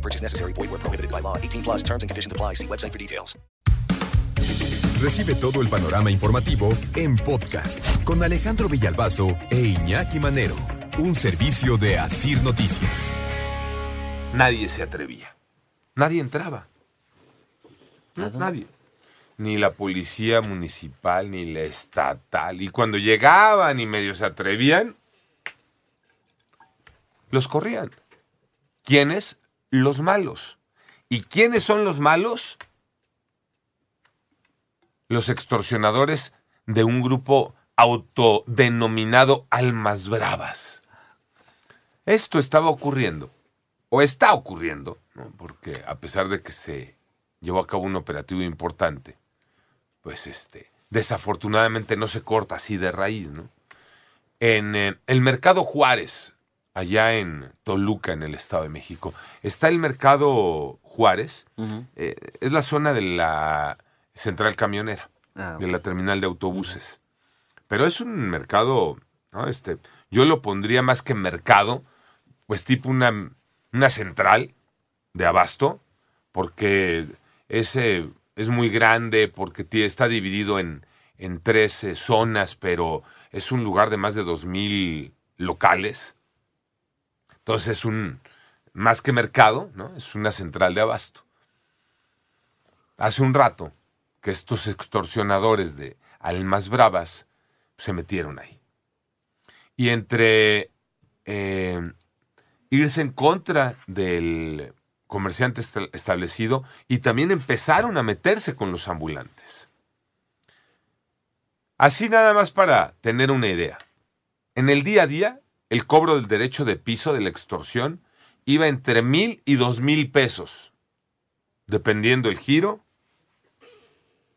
No purchase necessary. Void where prohibited by law. 18 plus terms and conditions apply. See website for details. Recibe todo el panorama informativo en podcast con Alejandro Villalbazo e Iñaki Manero. Un servicio de Asir Noticias. Nadie se atrevía. Nadie entraba. No, nadie. Ni la policía municipal, ni la estatal. Y cuando llegaban y medio se atrevían, los corrían. ¿Quiénes? Los malos. ¿Y quiénes son los malos? Los extorsionadores de un grupo autodenominado Almas Bravas. Esto estaba ocurriendo, o está ocurriendo, porque a pesar de que se llevó a cabo un operativo importante, pues este, desafortunadamente no se corta así de raíz, ¿no? En eh, el mercado Juárez, allá en Toluca, en el Estado de México, está el mercado Juárez, eh, es la zona de la central camionera, Ah, de la terminal de autobuses. Pero es un mercado, ¿no? Este, yo lo pondría más que mercado, pues tipo una, una central de abasto, porque es, eh, es muy grande, porque está dividido en, en tres zonas, pero es un lugar de más de 2.000 locales. Entonces es un, más que mercado, ¿no? Es una central de abasto. Hace un rato que estos extorsionadores de almas bravas se metieron ahí. Y entre eh, irse en contra del comerciante esta- establecido y también empezaron a meterse con los ambulantes. Así nada más para tener una idea. En el día a día, el cobro del derecho de piso de la extorsión iba entre mil y dos mil pesos, dependiendo el giro,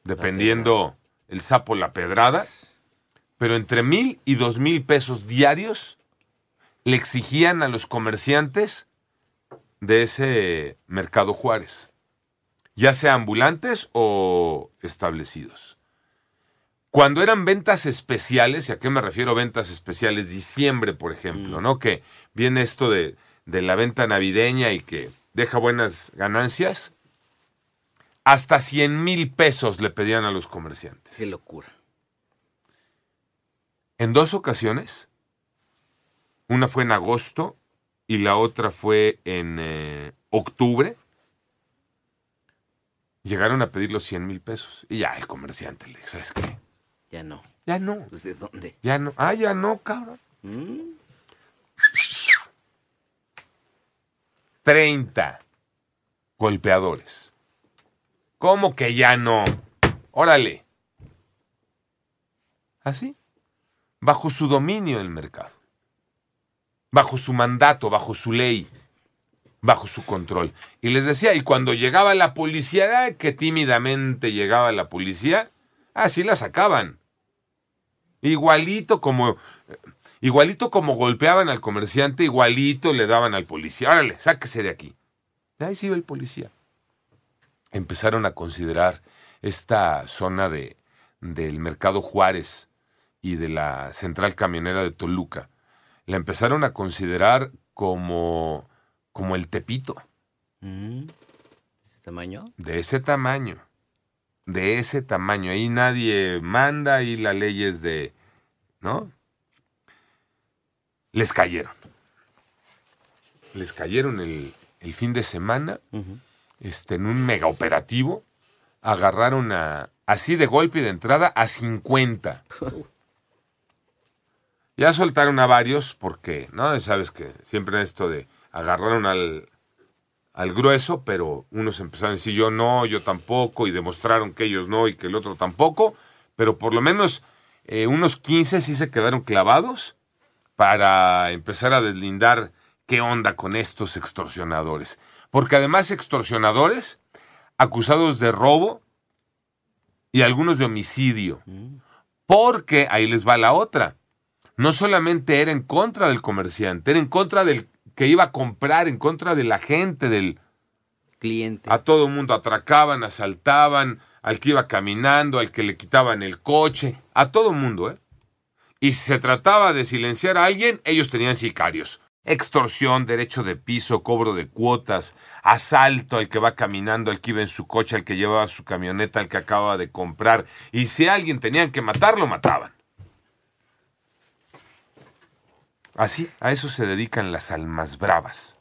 dependiendo el sapo la pedrada, pero entre mil y dos mil pesos diarios le exigían a los comerciantes de ese mercado Juárez, ya sea ambulantes o establecidos. Cuando eran ventas especiales, ¿y a qué me refiero ventas especiales? Diciembre, por ejemplo, ¿no? Que viene esto de, de la venta navideña y que deja buenas ganancias. Hasta 100 mil pesos le pedían a los comerciantes. Qué locura. En dos ocasiones, una fue en agosto y la otra fue en eh, octubre, llegaron a pedir los 100 mil pesos. Y ya el comerciante le dijo, ¿sabes qué? Ya no. Ya no, Pues, ¿De dónde? ya no. Ah, ya no, cabrón. ¿Mm? 30 golpeadores. ¿Cómo que ya no? Órale. Así. Bajo su dominio el mercado. Bajo su mandato, bajo su ley, bajo su control. Y les decía, y cuando llegaba la policía, ¡ay, que tímidamente llegaba la policía, así la sacaban. Igualito como Igualito como golpeaban al comerciante, igualito le daban al policía. Árale, sáquese de aquí. Ahí sí iba el policía. Empezaron a considerar esta zona de, del Mercado Juárez y de la central camionera de Toluca. La empezaron a considerar como, como el Tepito, ¿Mm? ¿Ese tamaño? de ese tamaño. De ese tamaño. Ahí nadie manda, ahí la ley es de. ¿No? Les cayeron. Les cayeron el, el fin de semana este, en un mega operativo. Agarraron a, así de golpe y de entrada, a 50. Ya soltaron a varios porque, ¿no? Sabes que siempre esto de agarraron al, al grueso, pero unos empezaron a decir yo no, yo tampoco, y demostraron que ellos no y que el otro tampoco, pero por lo menos eh, unos 15 sí se quedaron clavados para empezar a deslindar qué onda con estos extorsionadores. Porque además extorsionadores acusados de robo y algunos de homicidio. Porque ahí les va la otra. No solamente era en contra del comerciante, era en contra del que iba a comprar, en contra de la gente, del... Cliente. A todo mundo atracaban, asaltaban, al que iba caminando, al que le quitaban el coche, a todo mundo, ¿eh? Y si se trataba de silenciar a alguien, ellos tenían sicarios. Extorsión, derecho de piso, cobro de cuotas, asalto al que va caminando, al que iba en su coche, al que llevaba su camioneta, al que acaba de comprar. Y si a alguien tenían que matar, lo mataban. Así, a eso se dedican las almas bravas.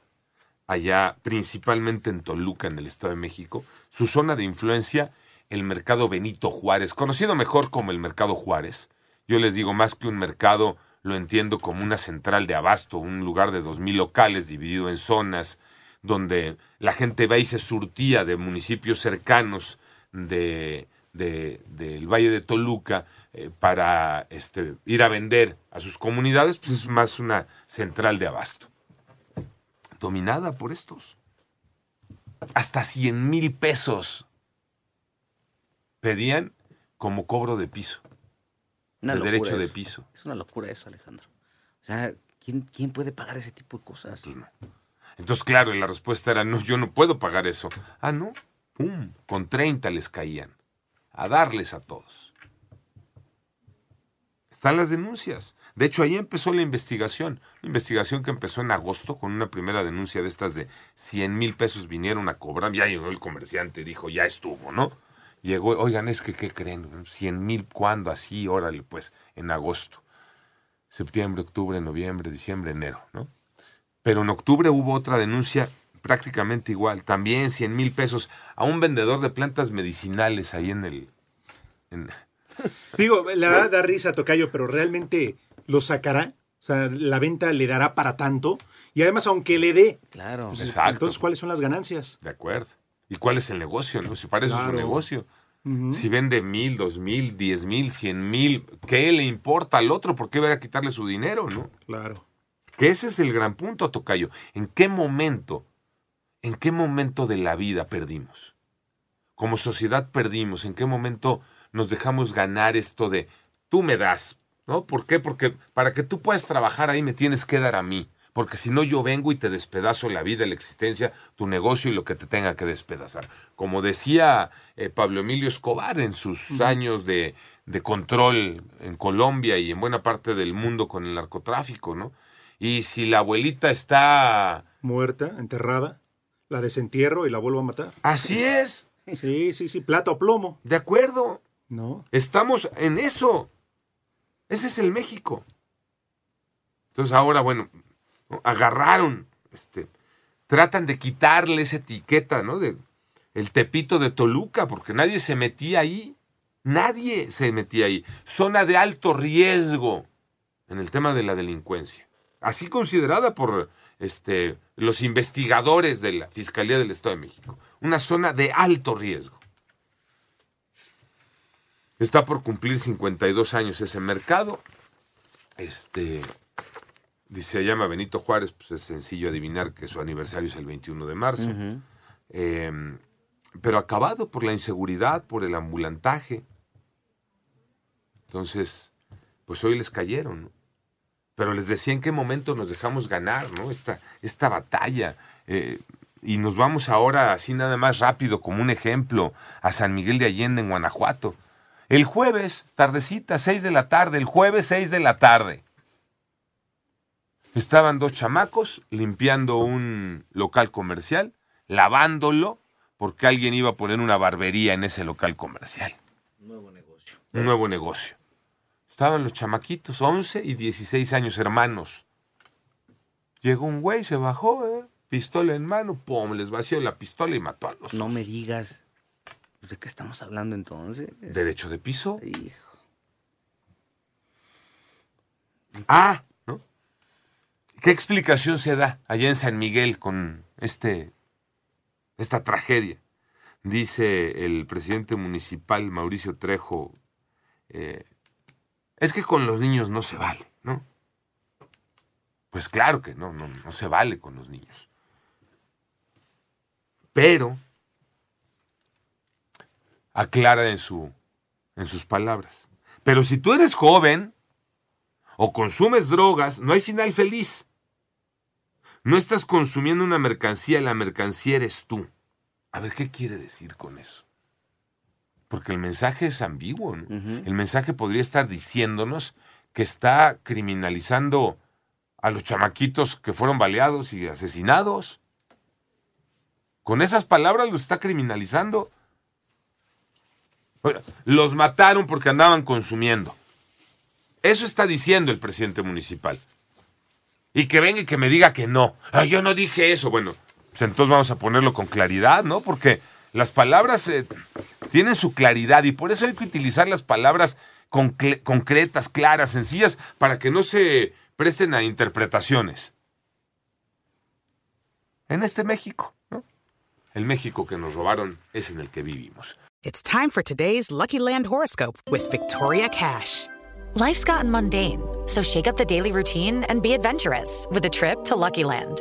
Allá, principalmente en Toluca, en el Estado de México, su zona de influencia, el mercado Benito Juárez, conocido mejor como el mercado Juárez. Yo les digo, más que un mercado, lo entiendo como una central de abasto, un lugar de dos mil locales dividido en zonas, donde la gente va y se surtía de municipios cercanos de, de- del Valle de Toluca eh, para este, ir a vender a sus comunidades, pues es más una central de abasto. Dominada por estos. Hasta 100 mil pesos pedían como cobro de piso, Una de derecho de piso. Es una locura eso, Alejandro. O sea, ¿quién, quién puede pagar ese tipo de cosas? Pues no. Entonces, claro, la respuesta era, no, yo no puedo pagar eso. Ah, no. Pum, con 30 les caían. A darles a todos. Están las denuncias. De hecho, ahí empezó la investigación. Una investigación que empezó en agosto con una primera denuncia de estas de 100 mil pesos vinieron a cobrar. Ya llegó el comerciante dijo, ya estuvo, ¿no? Llegó, oigan, es que, ¿qué creen? 100 mil, ¿cuándo? Así, órale, pues, en agosto. Septiembre, octubre, noviembre, diciembre, enero, ¿no? Pero en octubre hubo otra denuncia prácticamente igual, también 100 mil pesos a un vendedor de plantas medicinales ahí en el... en- Digo, la verdad da risa, Tocayo, pero realmente lo sacará. O sea, la venta le dará para tanto. Y además, aunque le dé, Claro. pues, Exacto. entonces, ¿cuáles son las ganancias? de acuerdo. ¿Y cuál es el negocio? No? Si para eso es Claro. un negocio. Si vende mil, dos mil, diez mil, cien mil, ¿qué le importa al otro? ¿Por qué va a quitarle su dinero, no? Claro. Que ese es el gran punto, Tocayo. ¿En qué momento, en qué momento de la vida perdimos? Como sociedad perdimos. ¿En qué momento nos dejamos ganar esto de tú me das? ¿No? ¿Por qué? Porque para que tú puedas trabajar ahí me tienes que dar a mí. Porque si no yo vengo y te despedazo la vida, la existencia, tu negocio y lo que te tenga que despedazar. Como decía eh, Pablo Emilio Escobar en sus años de, de control en Colombia y en buena parte del mundo con el narcotráfico, ¿no? Y si la abuelita está... Muerta, enterrada, la desentierro y la vuelvo a matar. Así es, Sí, sí, sí, plata o plomo. de acuerdo. No. Estamos en eso. Ese es el México. Entonces ahora, bueno, ¿no? agarraron, este, tratan de quitarle esa etiqueta, ¿no? De el tepito de Toluca, porque nadie se metía ahí. Nadie se metía ahí. Zona de alto riesgo en el tema de la delincuencia. Así considerada por este, los investigadores de la Fiscalía del Estado de México. Una zona de alto riesgo. Está por cumplir 52 años ese mercado. Este, dice, se llama Benito Juárez, pues es sencillo adivinar que su aniversario es el 21 de marzo. Eh, pero acabado por la inseguridad, por el ambulantaje. Entonces, pues hoy les cayeron, ¿no? Pero les decía en qué momento nos dejamos ganar, ¿no? Esta, esta batalla. Eh, y nos vamos ahora, así nada más rápido, como un ejemplo, a San Miguel de Allende, en Guanajuato. El jueves, tardecita, 6 de la tarde, el jueves 6 de la tarde. Estaban dos chamacos limpiando un local comercial, lavándolo, porque alguien iba a poner una barbería en ese local comercial. Nuevo negocio. Un nuevo negocio. Estaban los chamaquitos, 11 y 16 años hermanos. Llegó un güey, se bajó, ¿eh? pistola en mano, pum, les vació la pistola y mató a los No dos. me digas. Pues, ¿De qué estamos hablando entonces? Derecho de piso. Hijo. Ah, ¿no? ¿Qué explicación se da allá en San Miguel con este, esta tragedia? Dice el presidente municipal Mauricio Trejo, eh, es que con los niños no se vale, ¿no? Pues claro que no, no, no se vale con los niños. Pero aclara en su en sus palabras. Pero si tú eres joven o consumes drogas, no hay final feliz. No estás consumiendo una mercancía, la mercancía eres tú. A ver, ¿qué quiere decir con eso? Porque el mensaje es ambiguo. ¿no? El mensaje podría estar diciéndonos que está criminalizando a los chamaquitos que fueron baleados y asesinados. Con esas palabras los está criminalizando. Los mataron porque andaban consumiendo. Eso está diciendo el presidente municipal. Y que venga y que me diga que no. "Ah, yo no dije eso. Bueno, pues entonces vamos a ponerlo con claridad, ¿no? Porque las palabras eh, tienen su claridad y por eso hay que utilizar las palabras concretas, claras, sencillas, para que no se presten a interpretaciones. En este México, ¿no? El México que nos robaron es en el que vivimos. It's time for today's Lucky Land horoscope with Victoria Cash. Life's gotten mundane, so shake up the daily routine and be adventurous with a trip to Lucky Land.